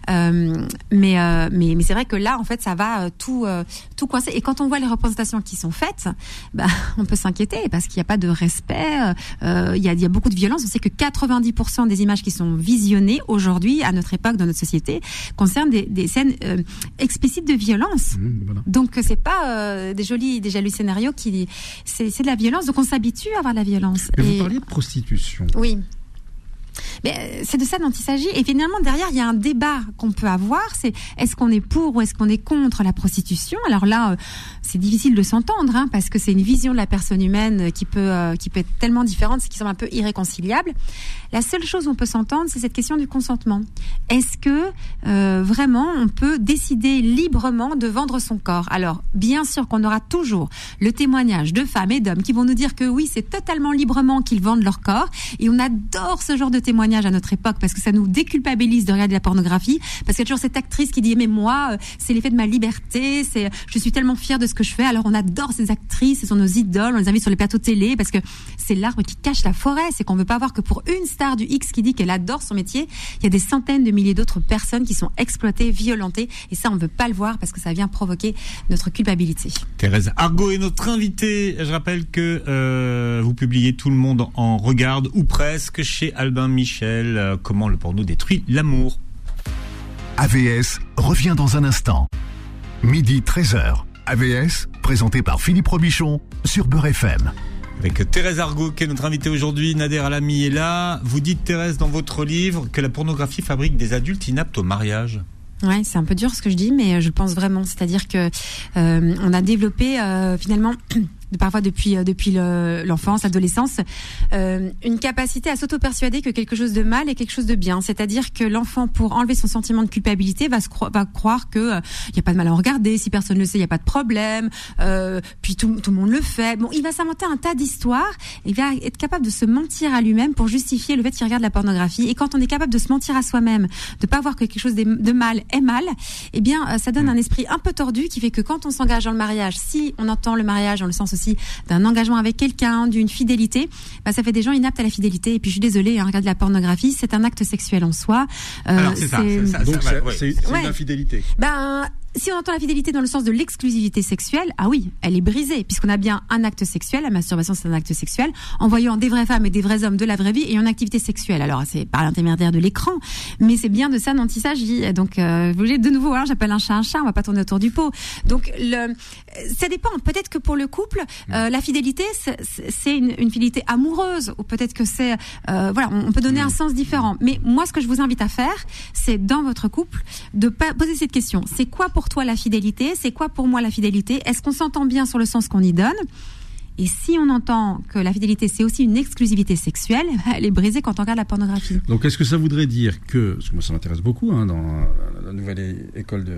Euh, mais, euh, mais, mais c'est vrai que là, en fait, ça va tout, tout coincer. Et quand on voit les représentations qui sont faites, bah, on peut s'inquiéter parce qu'il n'y a pas de respect. Euh, il y, a, il y a beaucoup de violence. On sait que 90% des images qui sont visionnées aujourd'hui, à notre époque, dans notre société, concernent des, des scènes explicites de violence. Mmh, voilà. Donc, c'est pas des jolis, des jolis scénarios qui, c'est, c'est de la violence. Donc, on s'habitue à avoir la violence. Mais vous parliez de prostitution. Oui. Mais euh, c'est de ça dont il s'agit. Et finalement, derrière, il y a un débat qu'on peut avoir. C'est est-ce qu'on est pour ou est-ce qu'on est contre la prostitution? Alors là, euh, c'est difficile de s'entendre hein, parce que c'est une vision de la personne humaine qui peut euh, qui peut être tellement différente, c'est qui semble un peu irréconciliable. La seule chose où on peut s'entendre, c'est cette question du consentement. Est-ce que vraiment on peut décider librement de vendre son corps? Alors, bien sûr qu'on aura toujours le témoignage de femmes et d'hommes qui vont nous dire que oui, c'est totalement librement qu'ils vendent leur corps. Et on adore ce genre de témoignage à notre époque parce que ça nous déculpabilise de regarder la pornographie parce qu'il y a toujours cette actrice qui dit mais moi euh, c'est l'effet de ma liberté c'est je suis tellement fière de ce que je fais alors on adore ces actrices ce sont nos idoles on les invite sur les plateaux télé parce que c'est l'arbre qui cache la forêt c'est qu'on veut pas voir que pour une star du X qui dit qu'elle adore son métier il y a des centaines de milliers d'autres personnes qui sont exploitées violentées et ça on veut pas le voir parce que ça vient provoquer notre culpabilité Thérèse Argot est notre invitée je rappelle que euh, vous publiez tout le monde en regarde ou presque chez Albin Michel, euh, comment le porno détruit l'amour. AVS revient dans un instant. Midi 13h. AVS, présenté par Philippe Robichon sur Beurre FM. Avec Thérèse Argot, qui est notre invitée aujourd'hui, Nader Alami est là. Vous dites, Thérèse, dans votre livre, que la pornographie fabrique des adultes inaptes au mariage. Ouais, c'est un peu dur ce que je dis, mais je pense vraiment. C'est-à-dire que euh, on a développé euh, finalement parfois depuis euh, depuis l'enfance, l'adolescence, euh, une capacité à s'auto-persuader que quelque chose de mal est quelque chose de bien. C'est-à-dire que l'enfant, pour enlever son sentiment de culpabilité, va, se va croire que il euh, y a pas de mal à en regarder. Si personne ne le sait, il y a pas de problème. Euh, puis tout, tout le monde le fait. Bon, il va s'inventer un tas d'histoires. Il va être capable de se mentir à lui-même pour justifier le fait qu'il regarde la pornographie. Et quand on est capable de se mentir à soi-même, de pas voir que quelque chose de mal est mal, eh bien, ça donne un esprit un peu tordu qui fait que quand on s'engage dans le mariage, si on entend le mariage dans le sens aussi d'un engagement avec quelqu'un, d'une fidélité, bah, ça fait des gens inaptes à la fidélité. Et puis je suis désolée, hein, regarde la pornographie, c'est un acte sexuel en soi. Euh, Alors c'est ça, c'est une infidélité. Ben si on entend la fidélité dans le sens de l'exclusivité sexuelle, ah oui, elle est brisée, puisqu'on a bien un acte sexuel, la masturbation c'est un acte sexuel, en voyant des vraies femmes et des vrais hommes de la vraie vie et une activité sexuelle. Alors c'est par l'intermédiaire de l'écran, mais c'est bien de ça dont il s'agit. Donc euh, vous voulez de nouveau, hein, j'appelle un chat un chat, on va pas tourner autour du pot. Donc le, ça dépend. Peut-être que pour le couple, euh, la fidélité c'est une, une, fidélité amoureuse, ou peut-être que c'est euh, voilà, on, peut donner un sens différent. Mais moi, ce que je vous invite à faire, c'est dans votre couple de poser cette question. C'est quoi pour toi la fidélité. C'est quoi pour moi la fidélité? Est-ce qu'on s'entend bien sur le sens qu'on y donne? Et si on entend que la fidélité, c'est aussi une exclusivité sexuelle, elle est brisée quand on regarde la pornographie. Donc, est-ce que ça voudrait dire que, parce que moi ça m'intéresse beaucoup hein, dans la nouvelle école de,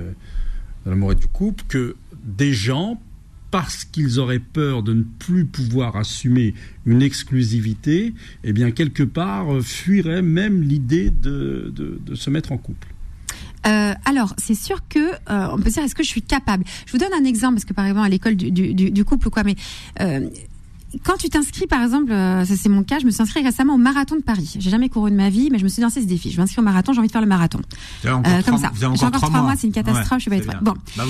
de l'amour et du couple, que des gens, parce qu'ils auraient peur de ne plus pouvoir assumer une exclusivité, eh bien, quelque part, fuiraient même l'idée de se mettre en couple Euh, alors, c'est sûr que euh, on peut dire est-ce que je suis capable? Je vous donne un exemple parce que par exemple à l'école du, du, couple ou quoi, mais euh, quand tu t'inscris, par exemple, euh, ça c'est mon cas, je me suis inscrit récemment au marathon de Paris. J'ai jamais couru de ma vie, mais je me suis lancé ce défi. Je m'inscris au marathon, j'ai envie de faire le marathon. Euh, comme ça. J'ai encore trois mois, c'est une catastrophe, Ouais, je vais être. Bon. Bah,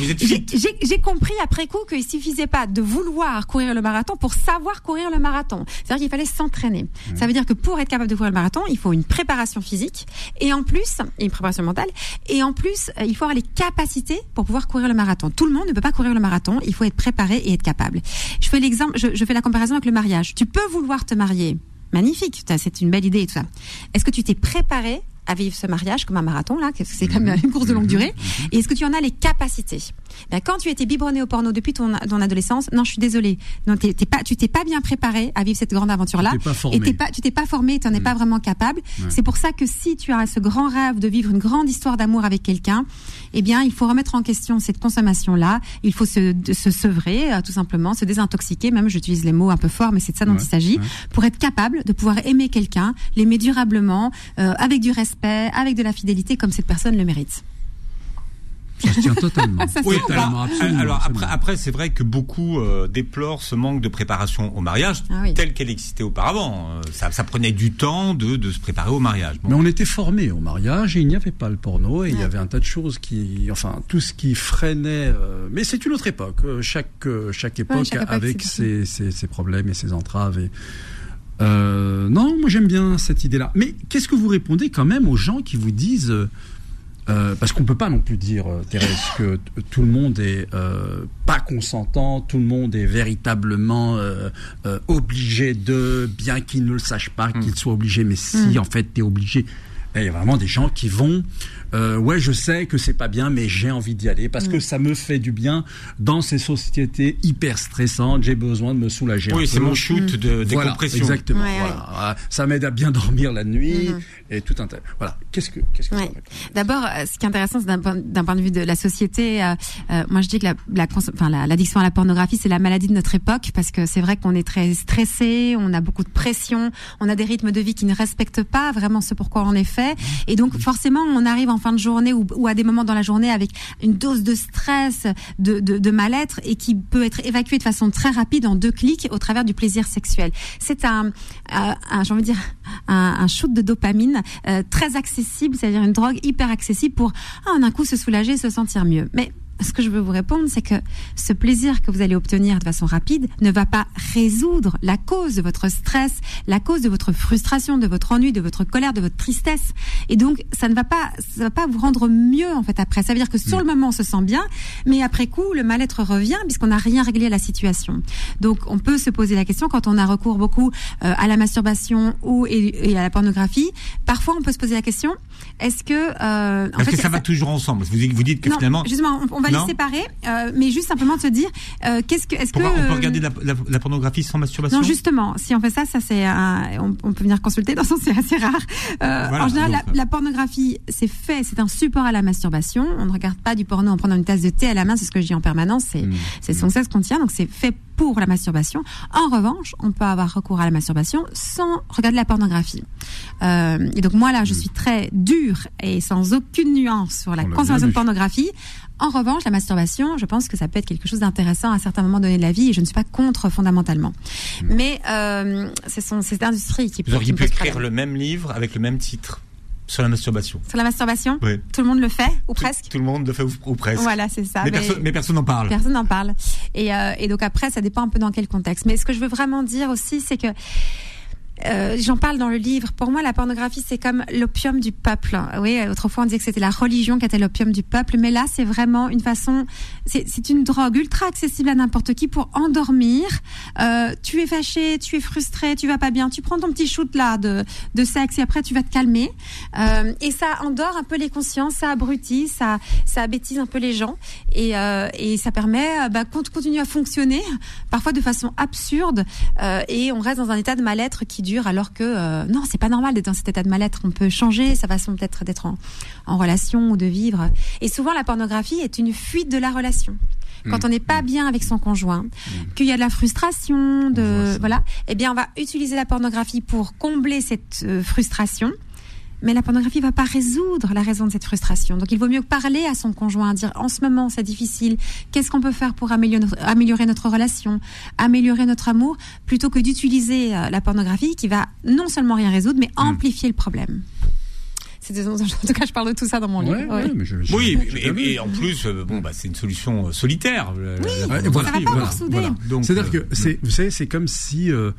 J'ai compris après coup qu'il suffisait pas de vouloir courir le marathon pour savoir courir le marathon. C'est-à-dire qu'il fallait s'entraîner. Ça veut dire que pour être capable de courir le marathon, il faut une préparation physique et en plus, et une préparation mentale, et en plus, euh, il faut avoir les capacités pour pouvoir courir le marathon. Tout le monde ne peut pas courir le marathon, il faut être préparé et être capable. Je fais l'exemple, je, je fais la comparaison le mariage. Tu peux vouloir te marier. Magnifique, c'est une belle idée et tout ça. Est-ce que tu t'es préparé à vivre ce mariage comme un marathon là, que c'est comme une course de longue durée Et est-ce que tu en as les capacités? Ben, Quand tu étais biberonné au porno depuis ton, ton adolescence, non, je suis désolée, non, t'es, pas, tu t'es pas bien préparé à vivre cette grande aventure là. Tu t'es pas formé. Et t'es pas, tu t'es pas formé, tu n'en es pas vraiment capable. C'est pour ça que si tu as ce grand rêve de vivre une grande histoire d'amour avec quelqu'un, eh bien, il faut remettre en question cette consommation-là. Il faut se, se sevrer, euh, tout simplement, se désintoxiquer. Même, j'utilise les mots un peu forts, mais c'est de ça dont Ouais, il s'agit. ouais. Pour être capable de pouvoir aimer quelqu'un, l'aimer durablement, euh, avec du respect, avec de la fidélité, comme cette personne le mérite. Ça se tient totalement. Ça Oui, totalement, absolument, alors après, absolument. après c'est vrai que beaucoup euh, déplorent ce manque de préparation au mariage Ah oui. tel qu'elle existait auparavant. Euh, ça, ça prenait du temps de, de se préparer au mariage. Bon. Mais on était formés au mariage et il n'y avait pas le porno et il y avait un tas de choses qui, enfin, tout ce qui freinait. euh, mais c'est une autre époque. Euh, Chaque chaque époque, chaque époque, avec ses, ses, ses problèmes et ses entraves. Et euh, non, moi j'aime bien cette idée-là. Mais qu'est-ce que vous répondez quand même aux gens qui vous disent euh, euh, parce qu'on peut pas non plus dire, Thérèse, que tout le monde est euh, pas consentant, tout le monde est véritablement euh, euh, obligé de, bien qu'il ne le sache pas, qu'il soit obligé, mais si en fait tu es obligé. Et Il y a vraiment des gens qui vont, euh, ouais, je sais que c'est pas bien, mais j'ai envie d'y aller parce que ça me fait du bien dans ces sociétés hyper stressantes. J'ai besoin de me soulager. oui, c'est mon shoot de Voilà, décompression. exactement. Ouais, voilà. Voilà. Ça m'aide à bien dormir la nuit Mhm. et tout un tas. Voilà. Qu'est-ce que, qu'est-ce que Ouais. D'abord, euh, ce qui est intéressant, c'est d'un point, d'un point de vue de la société. euh, euh, moi, je dis que la, la, cons- enfin, la- l'addiction à la pornographie, c'est la maladie de notre époque parce que c'est vrai qu'on est très stressé, on a beaucoup de pression, on a des rythmes de vie qui ne respectent pas vraiment ce pourquoi on est fait, et donc forcément, on arrive en fin de journée ou, à des moments dans la journée avec une dose de stress, de, mal-être et qui peut être évacuée de façon très rapide en deux clics au travers du plaisir sexuel. C'est un, un, un de dire, un, un shoot de dopamine euh, très accessible, c'est-à-dire une drogue hyper accessible pour ah, en un coup se soulager, se sentir mieux. Mais ce que je veux vous répondre, c'est que ce plaisir que vous allez obtenir de façon rapide ne va pas résoudre la cause de votre stress, la cause de votre frustration, de votre ennui, de votre colère, de votre tristesse. Et donc, ça ne va pas, ça va pas vous rendre mieux en fait après. Ça veut dire que sur le moment, on se sent bien, mais après coup, le mal-être revient puisqu'on n'a rien réglé à la situation. Donc, on peut se poser la question quand on a recours beaucoup euh, à la masturbation ou et, et à la pornographie. Parfois, on peut se poser la question est-ce que euh, en Parce fait, que ça va toujours ensemble. Vous, vous dites que non, finalement, justement, on, on va Non. les séparer, euh, euh, mais juste simplement de se dire, euh, qu'est-ce que, est-ce que on peut euh, regarder la, la- la pornographie sans masturbation non, justement, si on fait ça, ça c'est un- on, on peut venir consulter, dans le sens c'est assez rare. Euh, Voilà, en général, la, la pornographie, c'est fait, c'est un support à la masturbation. On ne regarde pas du porno en prenant une tasse de thé à la main, c'est ce que je dis en permanence, c'est Mmh. c'est cesse qu'on tient, donc c'est fait pour la masturbation. En revanche, on peut avoir recours à la masturbation sans regarder la pornographie. Euh, et donc moi là, je suis très dure et sans aucune nuance sur la consommation de pornographie. En revanche, la masturbation, je pense que ça peut être quelque chose d'intéressant à un certain moment donné de la vie et je ne suis pas contre fondamentalement. Mais euh, c'est cette industrie qui Vous auriez pu écrire problème. le même livre avec le même titre sur la masturbation. Sur la masturbation, Oui. tout le monde le fait, ou Tout- presque. Tout, le monde le fait ou, ou presque. Voilà, c'est ça. mais, mais personne n'en parle. Personne n'en parle. Et, euh, et donc après, ça dépend un peu dans quel contexte. Mais ce que je veux vraiment dire aussi, c'est que euh, J'en parle dans le livre. Pour moi, la pornographie, c'est comme l'opium du peuple. Oui, autrefois, on disait que c'était la religion qui était l'opium du peuple, mais là, c'est vraiment une façon. C'est une drogue ultra accessible à n'importe qui pour endormir. Euh, tu es fâché, tu es frustré, tu vas pas bien. Tu prends ton petit shoot là de, de sexe et après, tu vas te calmer. Euh, et ça endort un peu les consciences, ça abrutit, ça, ça bêtise un peu les gens et, euh, et ça permet euh, bah, qu'on continue à fonctionner, parfois de façon absurde, euh, et on reste dans un état de mal-être qui alors que euh, non, c'est pas normal d'être dans cet état de mal-être. On peut changer sa façon peut-être d'être en, en relation ou de vivre. Et souvent, la pornographie est une fuite de la relation. Quand on n'est pas bien avec son conjoint, qu'il y a de la frustration, de voilà, eh bien, on va utiliser la pornographie pour combler cette euh, frustration mais la pornographie va pas résoudre la raison de cette frustration. Donc il vaut mieux parler à son conjoint, dire en ce moment c'est difficile, qu'est-ce qu'on peut faire pour améliorer notre, améliorer notre relation, améliorer notre amour, plutôt que d'utiliser euh, la pornographie qui va non seulement rien résoudre, mais amplifier le problème. C'est- En tout cas, je parle de tout ça dans mon Ouais, livre. ouais, oui. mais je- je- Oui, je- et, et- et en plus, euh, bon, bah, c'est une solution euh, solitaire. la- la Ouais, pornographie, voilà, ça va pas voilà. Donc, C'est-à-dire euh, que c'est, vous savez, c'est comme si euh,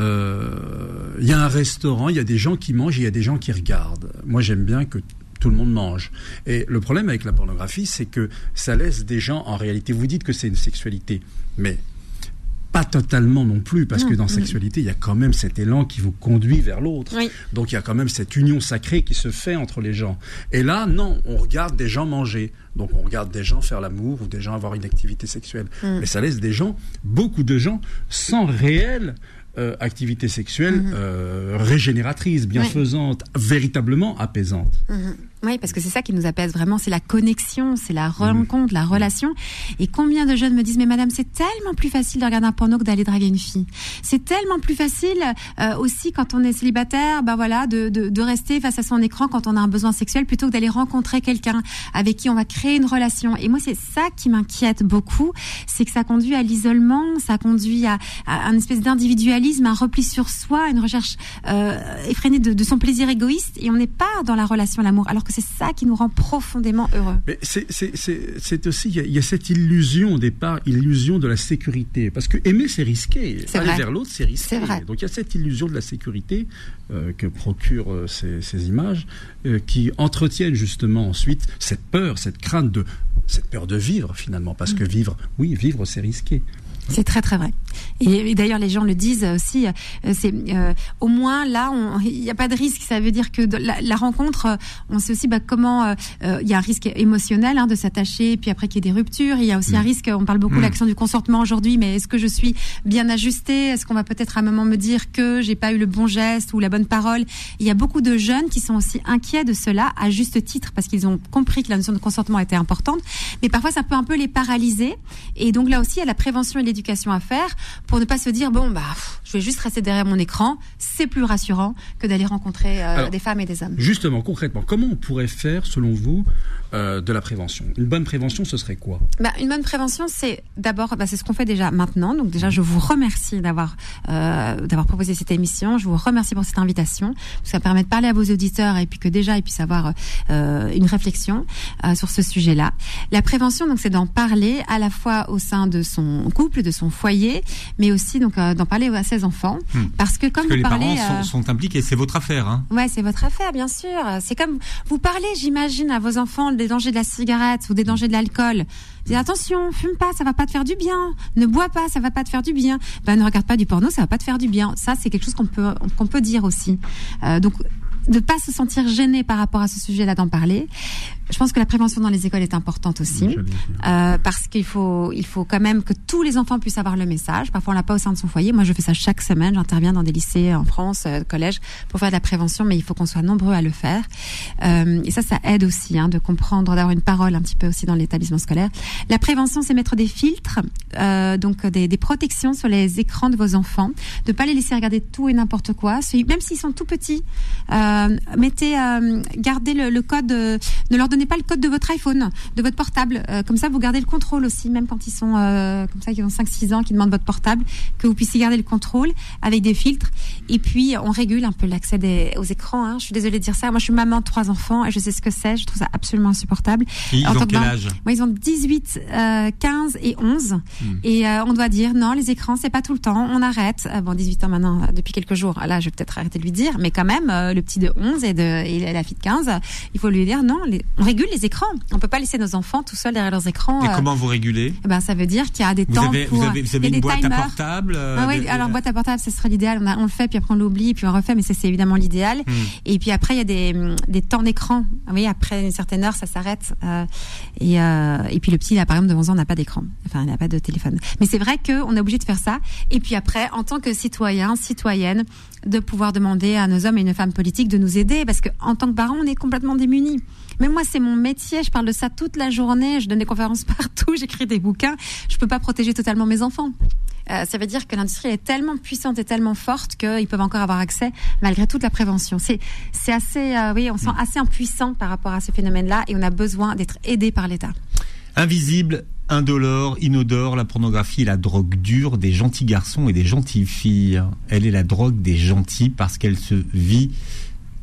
euh, il y a un restaurant, il y a des gens qui mangent, il y a des gens qui regardent. Moi, j'aime bien que tout le monde mange. Et le problème avec la pornographie, c'est que ça laisse des gens, en réalité, vous dites que c'est une sexualité, mais pas totalement non plus, parce que dans sexualité, il y a quand même cet élan qui vous conduit vers l'autre. Oui. Donc il y a quand même cette union sacrée qui se fait entre les gens. Et là, non, on regarde des gens manger. Donc on regarde des gens faire l'amour ou des gens avoir une activité sexuelle. Mais ça laisse des gens, beaucoup de gens, sans réelle euh, activité sexuelle euh, régénératrice, bienfaisante, véritablement apaisante. Mhm. Oui, parce que c'est ça qui nous apaise vraiment, c'est la connexion, c'est la rencontre, la relation. Et combien de jeunes me disent, mais madame, c'est tellement plus facile de regarder un porno que d'aller draguer une fille. C'est tellement plus facile euh, aussi quand on est célibataire, ben voilà, de, de, de rester face à son écran quand on a un besoin sexuel plutôt que d'aller rencontrer quelqu'un avec qui on va créer une relation. Et moi, c'est ça qui m'inquiète beaucoup, c'est que ça conduit à l'isolement, ça conduit à, à un espèce d'individualisme, un repli sur soi, une recherche euh, effrénée de, de son plaisir égoïste, et on n'est pas dans la relation, l'amour, alors que c'est ça qui nous rend profondément heureux. Mais c'est- aussi, il y, a, il y a cette illusion au départ, illusion de la sécurité. Parce que aimer, c'est risqué. Aller vrai. vers l'autre, c'est risqué. C'est vrai. Donc il y a cette illusion de la sécurité euh, que procurent euh, ces, ces images, euh, qui entretiennent justement ensuite cette peur, cette crainte de cette peur de vivre finalement. Parce Mm. que vivre, oui, vivre, c'est risqué. C'est très très vrai. Et, et d'ailleurs, les gens le disent aussi. euh, c'est euh, au moins là, il n'y a pas de risque. Ça veut dire que la, la rencontre, euh, on sait aussi bah, comment euh, euh, il y a un risque émotionnel hein, de s'attacher, puis après qu'il y ait des ruptures. Il y a aussi un risque. On parle beaucoup de l'action du consentement aujourd'hui, mais est-ce que je suis bien ajustée? Est-ce qu'on va peut-être à un moment me dire que j'ai pas eu le bon geste ou la bonne parole? Il y a beaucoup de jeunes qui sont aussi inquiets de cela à juste titre parce qu'ils ont compris que la notion de consentement était importante, mais parfois ça peut un peu les paralyser. Et donc là aussi, il y a la prévention et l'éducation à faire pour ne pas se dire bon bah pff, je vais juste rester derrière mon écran. C'est plus rassurant que d'aller rencontrer euh, Alors, des femmes et des hommes. Justement, concrètement, comment on pourrait faire, selon vous, euh, de la prévention? Une bonne prévention, ce serait quoi? Bah, une bonne prévention, c'est d'abord, bah, c'est ce qu'on fait déjà maintenant. Donc déjà, je vous remercie d'avoir euh, d'avoir proposé cette émission. Je vous remercie pour cette invitation. Ça permet de parler à vos auditeurs et puis que déjà ils puissent avoir euh, une réflexion sur ce sujet-là. La prévention, donc, c'est d'en parler à la fois au sein de son couple, de son foyer, mais aussi donc euh, d'en parler à ses enfants, Hmm. parce que comme Parce que vous les parlez, parents euh, sont, sont impliqués, c'est votre affaire. Hein. Ouais, c'est votre affaire, bien sûr. C'est comme vous parlez, j'imagine, à vos enfants des dangers de la cigarette ou des dangers de l'alcool. Dites attention, fume pas, ça va pas te faire du bien. Ne bois pas, ça va pas te faire du bien. Ben ne regarde pas du porno, ça va pas te faire du bien. Ça, c'est quelque chose qu'on peut qu'on peut dire aussi. Euh, donc de pas se sentir gêné par rapport à ce sujet-là d'en parler. Je pense que la prévention dans les écoles est importante aussi. Euh, parce qu'il faut, il faut quand même que tous les enfants puissent avoir le message. Parfois, on l'a pas au sein de son foyer. Moi, je fais ça chaque semaine. J'interviens dans des lycées en France, euh, collèges, pour faire de la prévention, mais il faut qu'on soit nombreux à le faire. Euh, et ça, ça aide aussi hein, de comprendre, d'avoir une parole un petit peu aussi dans l'établissement scolaire. La prévention, c'est mettre des filtres, euh, donc des, des protections sur les écrans de vos enfants, de pas les laisser regarder tout et n'importe quoi, même s'ils sont tout petits. Euh, mettez, euh, gardez le, le code, euh, ne leur donnez pas le code de votre iPhone, de votre portable. Euh, comme ça, vous gardez le contrôle aussi, même quand ils sont euh, comme ça, qu'ils ont 5-6 ans, qui demandent votre portable, que vous puissiez garder le contrôle avec des filtres. Et puis, on régule un peu l'accès aux écrans. Hein. Je suis désolée de dire ça. Moi, je suis maman de trois enfants et je sais ce que c'est. Je trouve ça absolument insupportable. Ils En ont quel âge? Moi, ils ont 18, euh, 15 et 11. Et euh, on doit dire, non, les écrans, c'est pas tout le temps, on arrête. Euh, bon, 18 ans maintenant, euh, depuis quelques jours. Là, je vais peut-être arrêter de lui dire. Mais quand même, euh, le petit de 11 et, de, et la fille de 15, euh, il faut lui dire, non, les- on régule les écrans. On peut pas laisser nos enfants tout seuls derrière leurs écrans. Et euh, comment vous régulez? eh ben, ça veut dire qu'il y a des vous temps avez, pour... vous avez, vous a une des boîte à timers. portable euh, Ah oui, de- alors boîte à portable, ce serait l'idéal. On, a- on le fait, puis après on l'oublie, puis on refait, mais c'est évidemment l'idéal. Hmm. Et puis après, il y a des, hum, des temps d'écran. Ah Oui, après une certaine heure, ça s'arrête. euh, et, euh, et puis le petit, là, par exemple, de 11 ans, n'a pas d'écran. Enfin, il n'a pas de téléphone. Mais c'est vrai qu'on est obligé de faire ça. Et puis après, en tant que citoyen, citoyenne, de pouvoir demander à nos hommes et nos femmes politiques de nous aider, parce que en tant que parents, on est complètement démunis. Mais moi, c'est mon métier. Je parle de ça toute la journée. Je donne des conférences partout. J'écris des bouquins. Je peux pas protéger totalement mes enfants. euh, ça veut dire que l'industrie est tellement puissante et tellement forte qu'ils peuvent encore avoir accès malgré toute la prévention. C'est c'est assez, euh, oui, on se sent assez impuissant par rapport à ce phénomène-là et on a besoin d'être aidé par l'État. Invisible, indolore, inodore, la pornographie est la drogue dure des gentils garçons et des gentilles filles. Elle est la drogue des gentils parce qu'elle se vit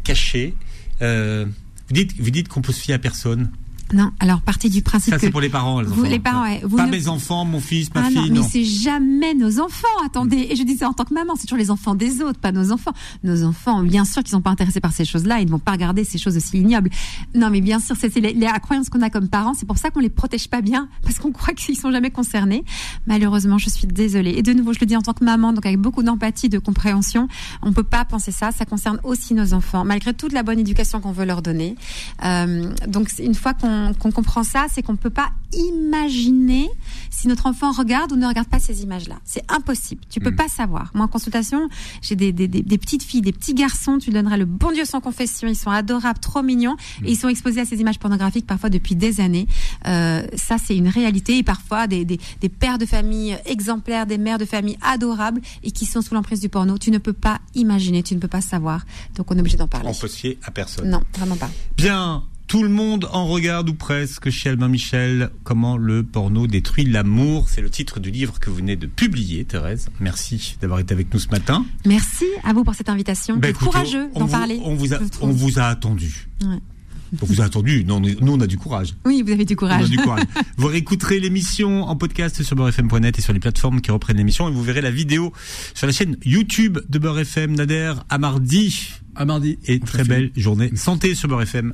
cachée. Euh, vous dites, vous dites qu'on peut se fier à personne. Non, alors partez du principe Ça, c'est pour les parents. Les, vous, enfants. les parents, ouais, vous pas ne- mes enfants, mon fils, ma Ah fille, non, mais non. c'est jamais nos enfants. Attendez, et je dis ça en tant que maman, c'est toujours les enfants des autres, pas nos enfants. Nos enfants, bien sûr, qu'ils sont pas intéressés par ces choses-là, ils ne vont pas regarder ces choses aussi ignobles. Non, mais bien sûr, c'est la croyance qu'on a comme parents. C'est pour ça qu'on les protège pas bien, parce qu'on croit qu'ils sont jamais concernés. Malheureusement, je suis désolée. Et de nouveau, je le dis en tant que maman, donc avec beaucoup d'empathie, de compréhension, on peut pas penser ça. Ça concerne aussi nos enfants, malgré toute la bonne éducation qu'on veut leur donner. Euh, donc, une fois qu'on qu'on comprend ça, c'est qu'on peut pas imaginer si notre enfant regarde ou ne regarde pas ces images-là. C'est impossible. Tu peux pas savoir. Moi, en consultation, j'ai des, des, des, des petites filles, des petits garçons. Tu donnerais le bon Dieu sans confession. Ils sont adorables, trop mignons, et ils sont exposés à ces images pornographiques parfois depuis des années. Euh, ça, c'est une réalité. Et parfois, des, des, des pères de famille exemplaires, des mères de famille adorables et qui sont sous l'emprise du porno. Tu ne peux pas imaginer, tu ne peux pas savoir. Donc, on est obligé d'en parler. On peut se fier à personne. Non, vraiment pas. Bien, tout le monde en regarde ou presque chez Albin Michel. Comment le porno détruit l'amour. C'est le titre du livre que vous venez de publier, Thérèse. Merci d'avoir été avec nous ce matin. Merci à vous pour cette invitation. Ben, écoutez, courageux on d'en vous- parler. On vous a, je trouve. on vous a attendu. Ouais. On vous a attendu. Non, nous, on a du courage. Oui, vous avez du On a courage. du courage. vous réécouterez l'émission en podcast sur beurrefm.net et sur les plateformes qui reprennent l'émission et vous verrez la vidéo sur la chaîne YouTube de Beurre FM. Nader, à mardi. À mardi. Et On très fait belle journée santé sur Beurre FM.